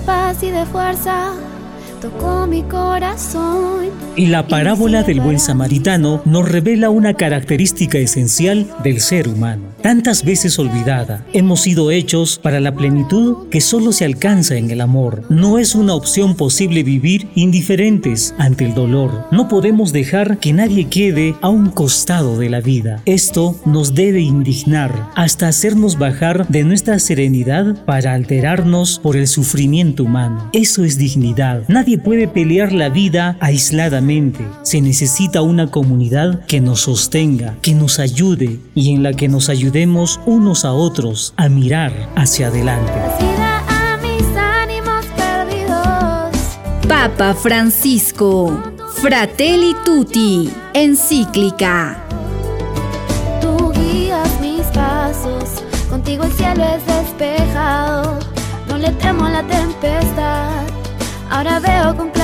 de paz y de fuerza tocó mi corazón. Y la parábola del buen samaritano nos revela una característica esencial del ser humano. Tantas veces olvidada, hemos sido hechos para la plenitud que solo se alcanza en el amor. No es una opción posible vivir indiferentes ante el dolor. No podemos dejar que nadie quede a un costado de la vida. Esto nos debe indignar hasta hacernos bajar de nuestra serenidad para alterarnos por el sufrimiento humano. Eso es dignidad. Nadie puede pelear la vida aisladamente. Se necesita una comunidad que nos sostenga, que nos ayude y en la que nos ayudemos unos a otros a mirar hacia adelante. Papa Francisco, Fratelli Tutti, encíclica. Tú guías mis pasos, contigo el cielo es despejado. No le temo Ahora veo con